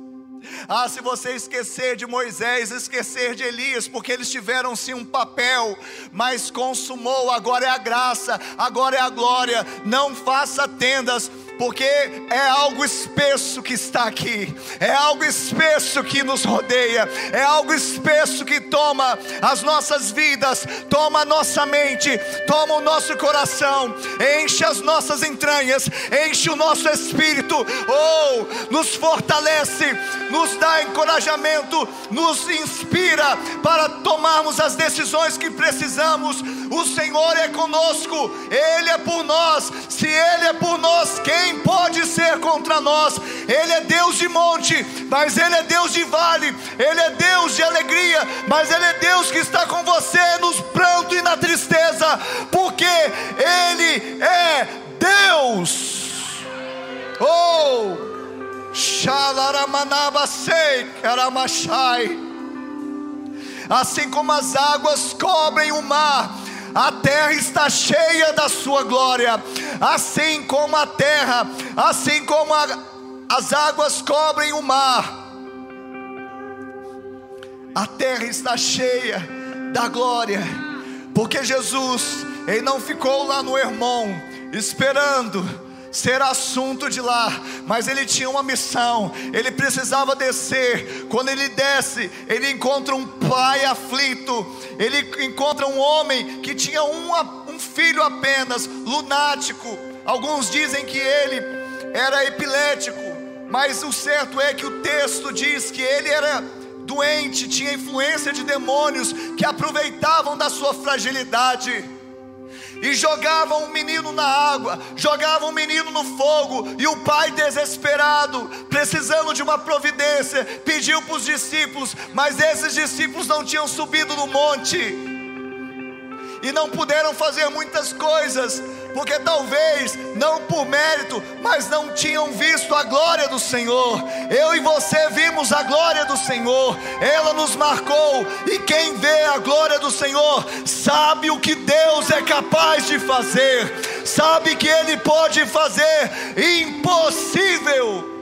ah, se você esquecer de Moisés, esquecer de Elias, porque eles tiveram sim um papel, mas consumou, agora é a graça, agora é a glória. Não faça tendas porque é algo espesso que está aqui, é algo espesso que nos rodeia, é algo espesso que toma as nossas vidas, toma a nossa mente, toma o nosso coração, enche as nossas entranhas, enche o nosso espírito, ou oh, nos fortalece, nos dá encorajamento, nos inspira para tomarmos as decisões que precisamos. O Senhor é conosco, Ele é por nós, se Ele é por nós, quem pode ser contra nós? Ele é Deus de monte, mas Ele é Deus de vale, Ele é Deus de alegria, mas Ele é Deus que está com você nos pranto e na tristeza, porque Ele é Deus. Oh. Assim como as águas cobrem o mar, a terra está cheia da sua glória, assim como a terra, assim como a, as águas cobrem o mar. A terra está cheia da glória, porque Jesus, ele não ficou lá no Hermon esperando ser assunto de lá, mas ele tinha uma missão, ele precisava descer. Quando ele desce, ele encontra um pai aflito, ele encontra um homem que tinha um, um filho apenas, lunático. Alguns dizem que ele era epilético, mas o certo é que o texto diz que ele era doente, tinha influência de demônios que aproveitavam da sua fragilidade e jogavam o menino na água, jogavam o menino no fogo, e o pai desesperado, precisando de uma providência, pediu para os discípulos, mas esses discípulos não tinham subido no monte e não puderam fazer muitas coisas, porque talvez não por mérito, mas não tinham visto a glória do Senhor. Eu e você vimos a glória do Senhor, ela nos marcou, e quem vê a glória do Senhor sabe o que Deus é capaz de fazer, sabe que Ele pode fazer. Impossível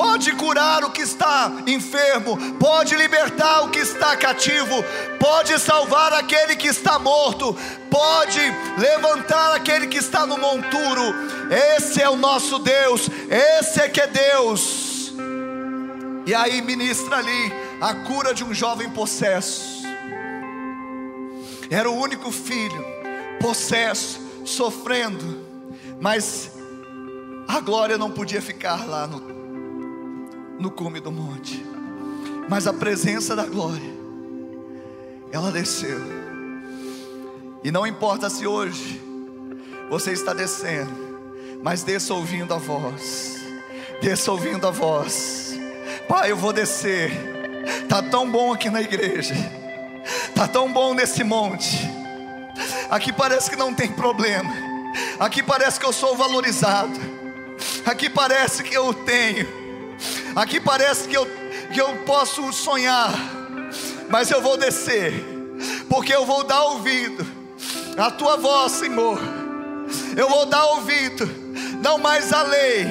pode curar o que está enfermo, pode libertar o que está cativo, pode salvar aquele que está morto, pode levantar aquele que está no monturo. Esse é o nosso Deus, esse é que é Deus. E aí ministra ali a cura de um jovem possesso. Era o único filho, possesso, sofrendo, mas a glória não podia ficar lá no no cume do monte. Mas a presença da glória, ela desceu. E não importa se hoje você está descendo, mas desça ouvindo a voz. Desça ouvindo a voz. Pai, eu vou descer. Tá tão bom aqui na igreja. Tá tão bom nesse monte. Aqui parece que não tem problema. Aqui parece que eu sou valorizado. Aqui parece que eu tenho. Aqui parece que eu que eu posso sonhar, mas eu vou descer, porque eu vou dar ouvido à tua voz, Senhor. Eu vou dar ouvido, não mais a lei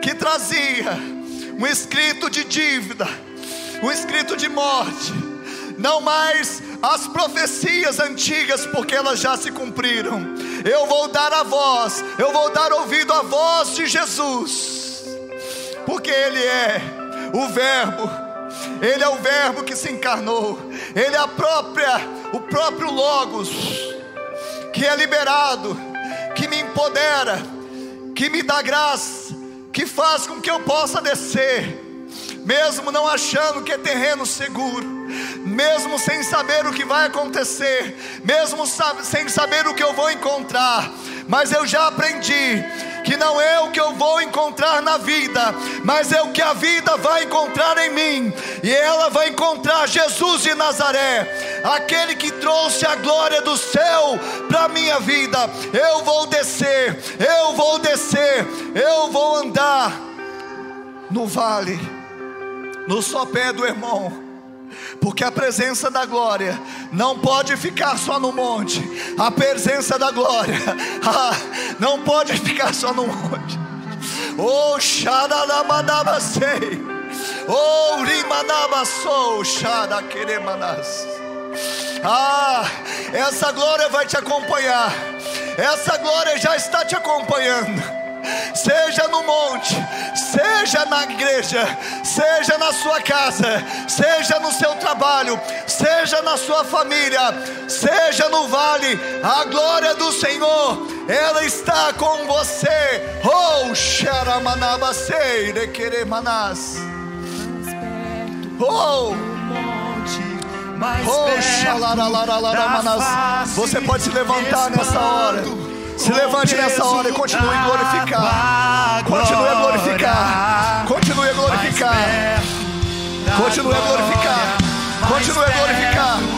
que trazia um escrito de dívida, um escrito de morte, não mais as profecias antigas, porque elas já se cumpriram. Eu vou dar a voz, eu vou dar ouvido à voz de Jesus, porque Ele é o Verbo, Ele é o Verbo que se encarnou, Ele é a própria, o próprio Logos, que é liberado, que me empodera, que me dá graça, que faz com que eu possa descer, mesmo não achando que é terreno seguro, mesmo sem saber o que vai acontecer, mesmo sem saber o que eu vou encontrar, mas eu já aprendi que não é o que eu vou encontrar na vida, mas é o que a vida vai encontrar em mim, e ela vai encontrar Jesus de Nazaré, aquele que trouxe a glória do céu para a minha vida. Eu vou descer, eu vou descer, eu vou andar no vale, no sopé do irmão. Porque a presença da glória não pode ficar só no monte, a presença da glória ah, não pode ficar só no monte. Oh, Shadalamadabasei, oh, Rimanabassou, Shadakeremanas. Ah, essa glória vai te acompanhar, essa glória já está te acompanhando seja no monte, seja na igreja, seja na sua casa, seja no seu trabalho, seja na sua família, seja no vale, a glória do Senhor, ela está com você. Oh, Xaramanabasei, de querer manás. Oh, Oh, Você pode se levantar nessa hora. Se levante nessa hora e continue a glorificar. Continue a glorificar. Continue a glorificar. Continue a glorificar. Continue a glorificar.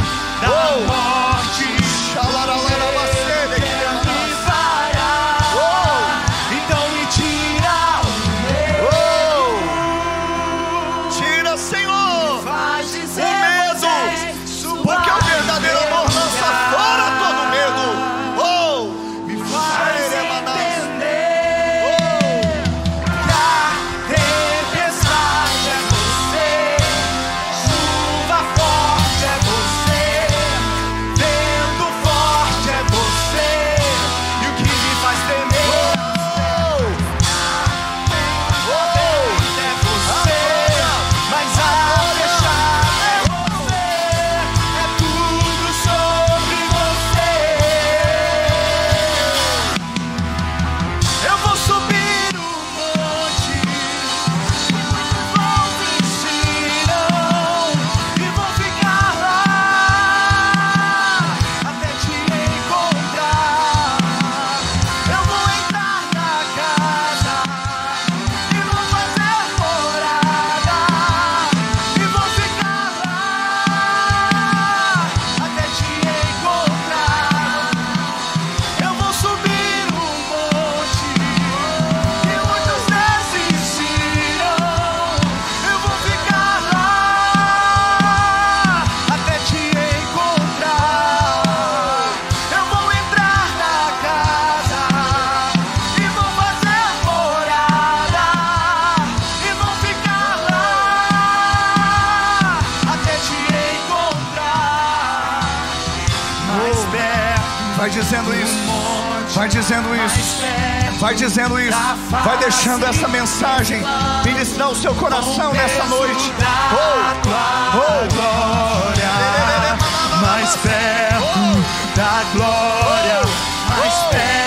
Ministrar o seu coração nessa noite. Oh, oh, glória, mais perto da glória, mais perto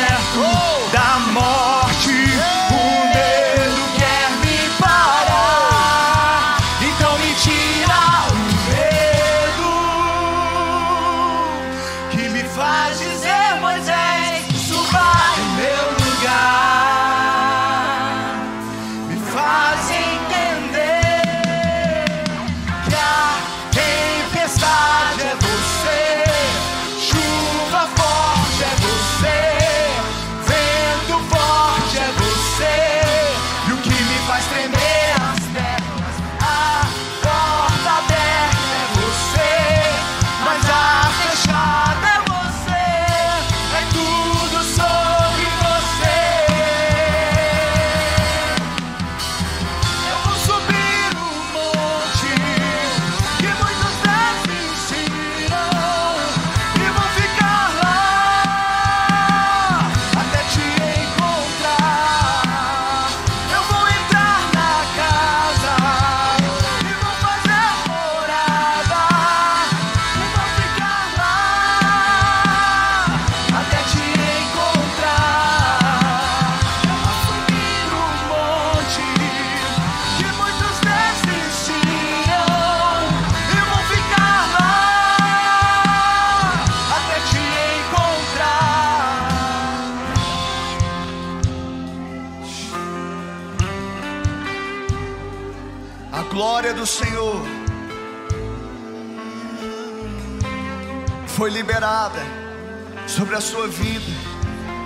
a sua vida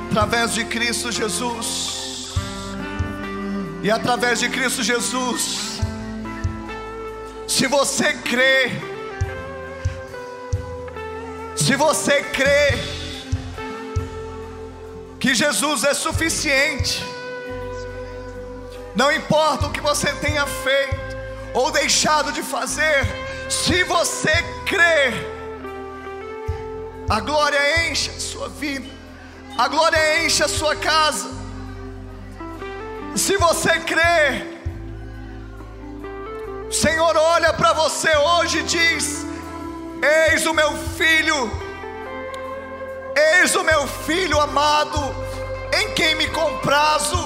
através de Cristo Jesus. E através de Cristo Jesus, se você crê, se você crê que Jesus é suficiente, não importa o que você tenha feito ou deixado de fazer, se você crê, a glória enche a sua vida, a glória enche a sua casa. Se você crê, o Senhor olha para você hoje e diz: Eis o meu filho, eis o meu filho amado, em quem me comprazo.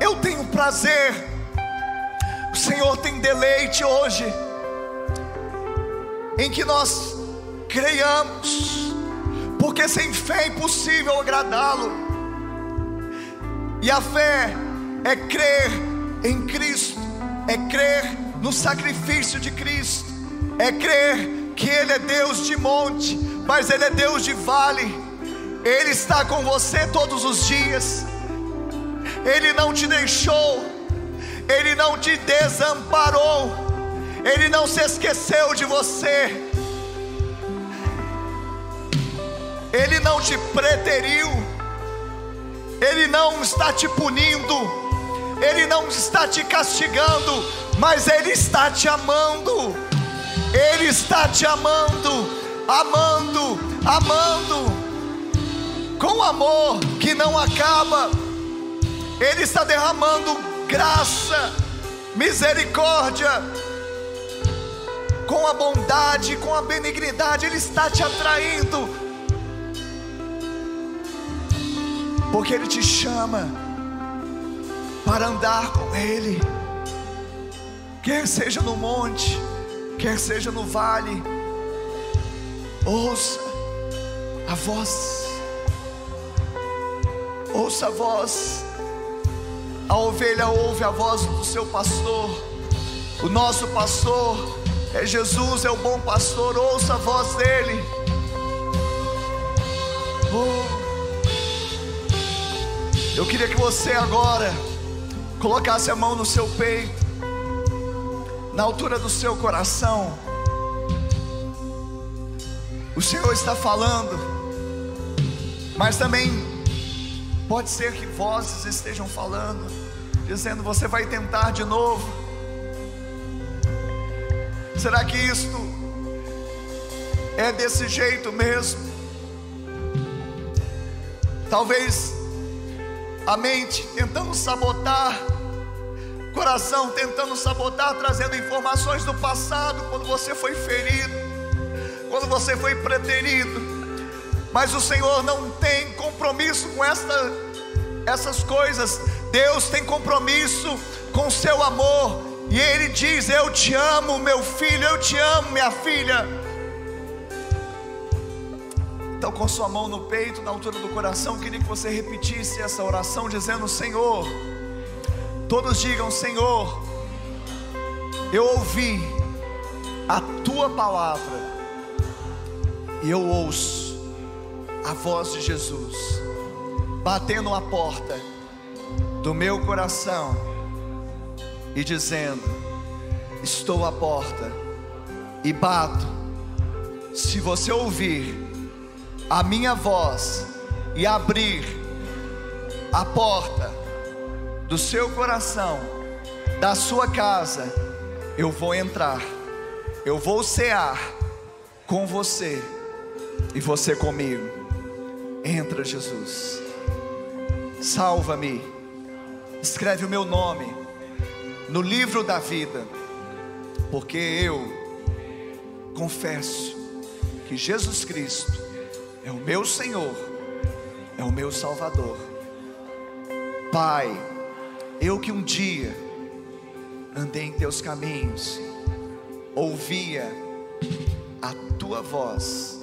Eu tenho prazer, o Senhor tem deleite hoje, em que nós creiamos, porque sem fé é impossível agradá-lo, e a fé é crer em Cristo, é crer no sacrifício de Cristo, é crer que Ele é Deus de monte, mas Ele é Deus de vale, Ele está com você todos os dias. Ele não te deixou, Ele não te desamparou, Ele não se esqueceu de você, Ele não te preteriu, Ele não está te punindo, Ele não está te castigando, mas Ele está te amando, Ele está te amando, amando, amando, com amor que não acaba ele está derramando graça, misericórdia, com a bondade, com a benignidade, Ele está te atraindo, porque Ele te chama para andar com Ele, quer seja no monte, quer seja no vale, ouça a voz, ouça a voz a ovelha ouve a voz do seu pastor. O nosso pastor é Jesus, é o bom pastor. Ouça a voz dele. Oh. Eu queria que você agora colocasse a mão no seu peito, na altura do seu coração. O Senhor está falando, mas também Pode ser que vozes estejam falando, dizendo: Você vai tentar de novo. Será que isto é desse jeito mesmo? Talvez a mente tentando sabotar, coração tentando sabotar, trazendo informações do passado, quando você foi ferido, quando você foi preterido mas o Senhor não tem compromisso com esta, essas coisas. Deus tem compromisso com seu amor, e Ele diz: Eu te amo, meu filho, eu te amo, minha filha. Então, com sua mão no peito, na altura do coração, queria que você repetisse essa oração, dizendo: Senhor, todos digam: Senhor, eu ouvi a tua palavra, e eu ouço a voz de Jesus batendo a porta do meu coração e dizendo: Estou à porta e bato. Se você ouvir a minha voz e abrir a porta do seu coração, da sua casa, eu vou entrar, eu vou cear com você e você comigo. Entra, Jesus. Salva-me. Escreve o meu nome no livro da vida, porque eu confesso que Jesus Cristo é o meu Senhor, é o meu Salvador. Pai, eu que um dia andei em teus caminhos, ouvia a tua voz,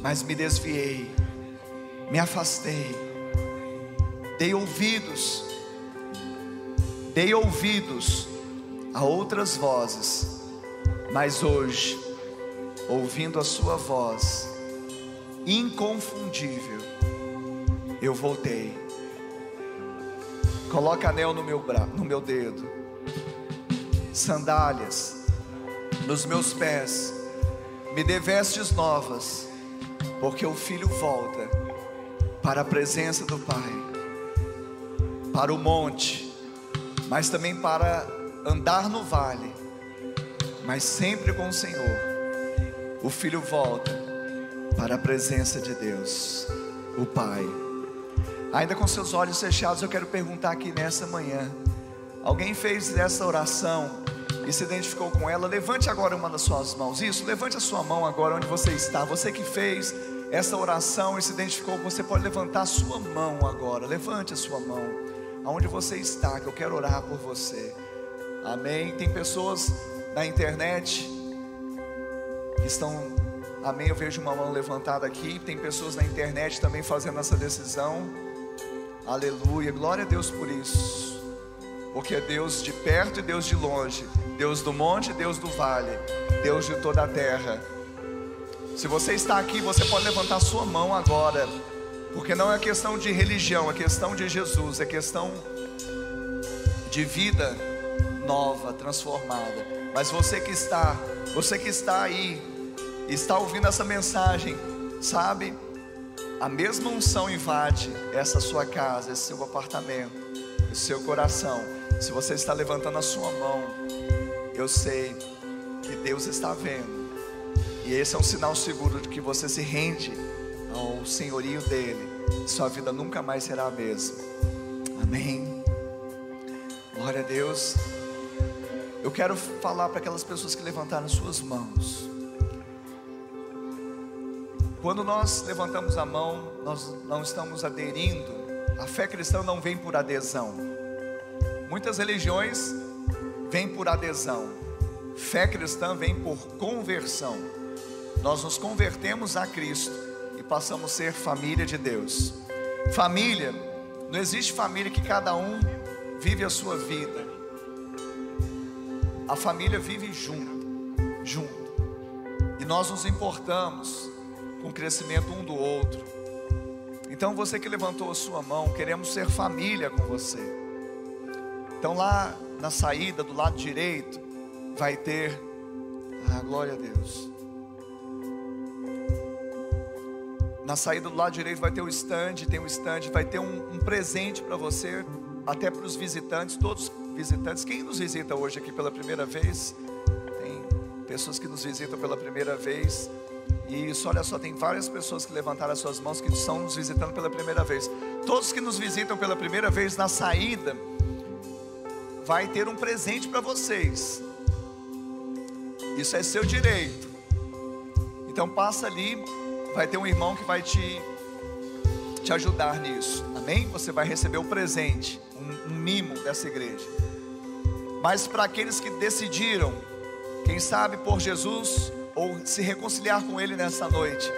mas me desviei, me afastei, dei ouvidos Dei ouvidos a outras vozes, mas hoje, ouvindo a Sua voz, inconfundível, eu voltei. Coloca anel no meu, bra no meu dedo, sandálias nos meus pés, me dê vestes novas, porque o filho volta para a presença do Pai, para o monte, mas também para andar no vale, mas sempre com o Senhor. O filho volta para a presença de Deus, o Pai. Ainda com seus olhos fechados, eu quero perguntar aqui nessa manhã: alguém fez essa oração e se identificou com ela? Levante agora uma das suas mãos. Isso, levante a sua mão agora onde você está. Você que fez essa oração e se identificou, você pode levantar a sua mão agora. Levante a sua mão aonde você está, que eu quero orar por você. Amém. Tem pessoas na internet que estão, amém. Eu vejo uma mão levantada aqui. Tem pessoas na internet também fazendo essa decisão. Aleluia, glória a Deus por isso. Porque é Deus de perto e Deus de longe, Deus do monte e Deus do vale, Deus de toda a terra. Se você está aqui, você pode levantar sua mão agora, porque não é questão de religião, é questão de Jesus, é questão de vida nova, transformada. Mas você que está, você que está aí, está ouvindo essa mensagem, sabe? A mesma unção invade essa sua casa, esse seu apartamento, esse seu coração. Se você está levantando a sua mão, eu sei que Deus está vendo. E esse é um sinal seguro de que você se rende ao senhorio dele. Sua vida nunca mais será a mesma. Amém. Glória a Deus. Eu quero falar para aquelas pessoas que levantaram suas mãos. Quando nós levantamos a mão, nós não estamos aderindo. A fé cristã não vem por adesão. Muitas religiões vêm por adesão. Fé cristã vem por conversão. Nós nos convertemos a Cristo e passamos a ser família de Deus. Família, não existe família que cada um vive a sua vida. A família vive junto, junto. E nós nos importamos com o crescimento um do outro. Então você que levantou a sua mão, queremos ser família com você. Então lá na saída do lado direito vai ter ah, glória a Deus. Na saída do lado direito vai ter o stand, tem um stand, vai ter um, um presente para você, até para os visitantes, todos visitantes. Quem nos visita hoje aqui pela primeira vez? Tem pessoas que nos visitam pela primeira vez. Isso, olha só, tem várias pessoas que levantaram as suas mãos que estão nos visitando pela primeira vez. Todos que nos visitam pela primeira vez na saída, vai ter um presente para vocês. Isso é seu direito. Então passa ali, vai ter um irmão que vai te te ajudar nisso. Amém? Você vai receber um presente, um, um mimo dessa igreja. Mas para aqueles que decidiram, quem sabe por Jesus, ou se reconciliar com Ele nessa noite.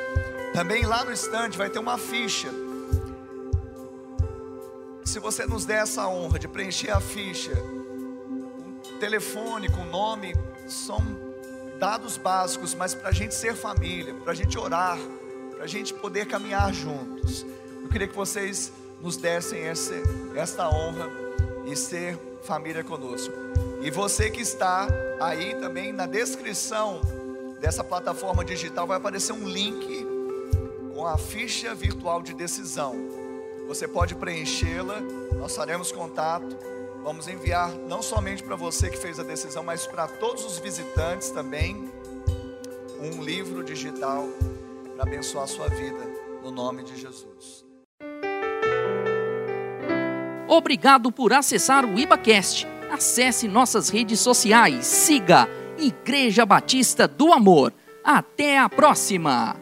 Também lá no estande vai ter uma ficha. Se você nos der essa honra de preencher a ficha, um telefone com nome, são dados básicos, mas para a gente ser família, para a gente orar, para a gente poder caminhar juntos. Eu queria que vocês nos dessem essa, esta honra e ser família conosco. E você que está aí também na descrição dessa plataforma digital vai aparecer um link com a ficha virtual de decisão. Você pode preenchê-la, nós faremos contato. Vamos enviar não somente para você que fez a decisão, mas para todos os visitantes também um livro digital para abençoar a sua vida, no nome de Jesus. Obrigado por acessar o IbaCast. Acesse nossas redes sociais, siga Igreja Batista do Amor. Até a próxima!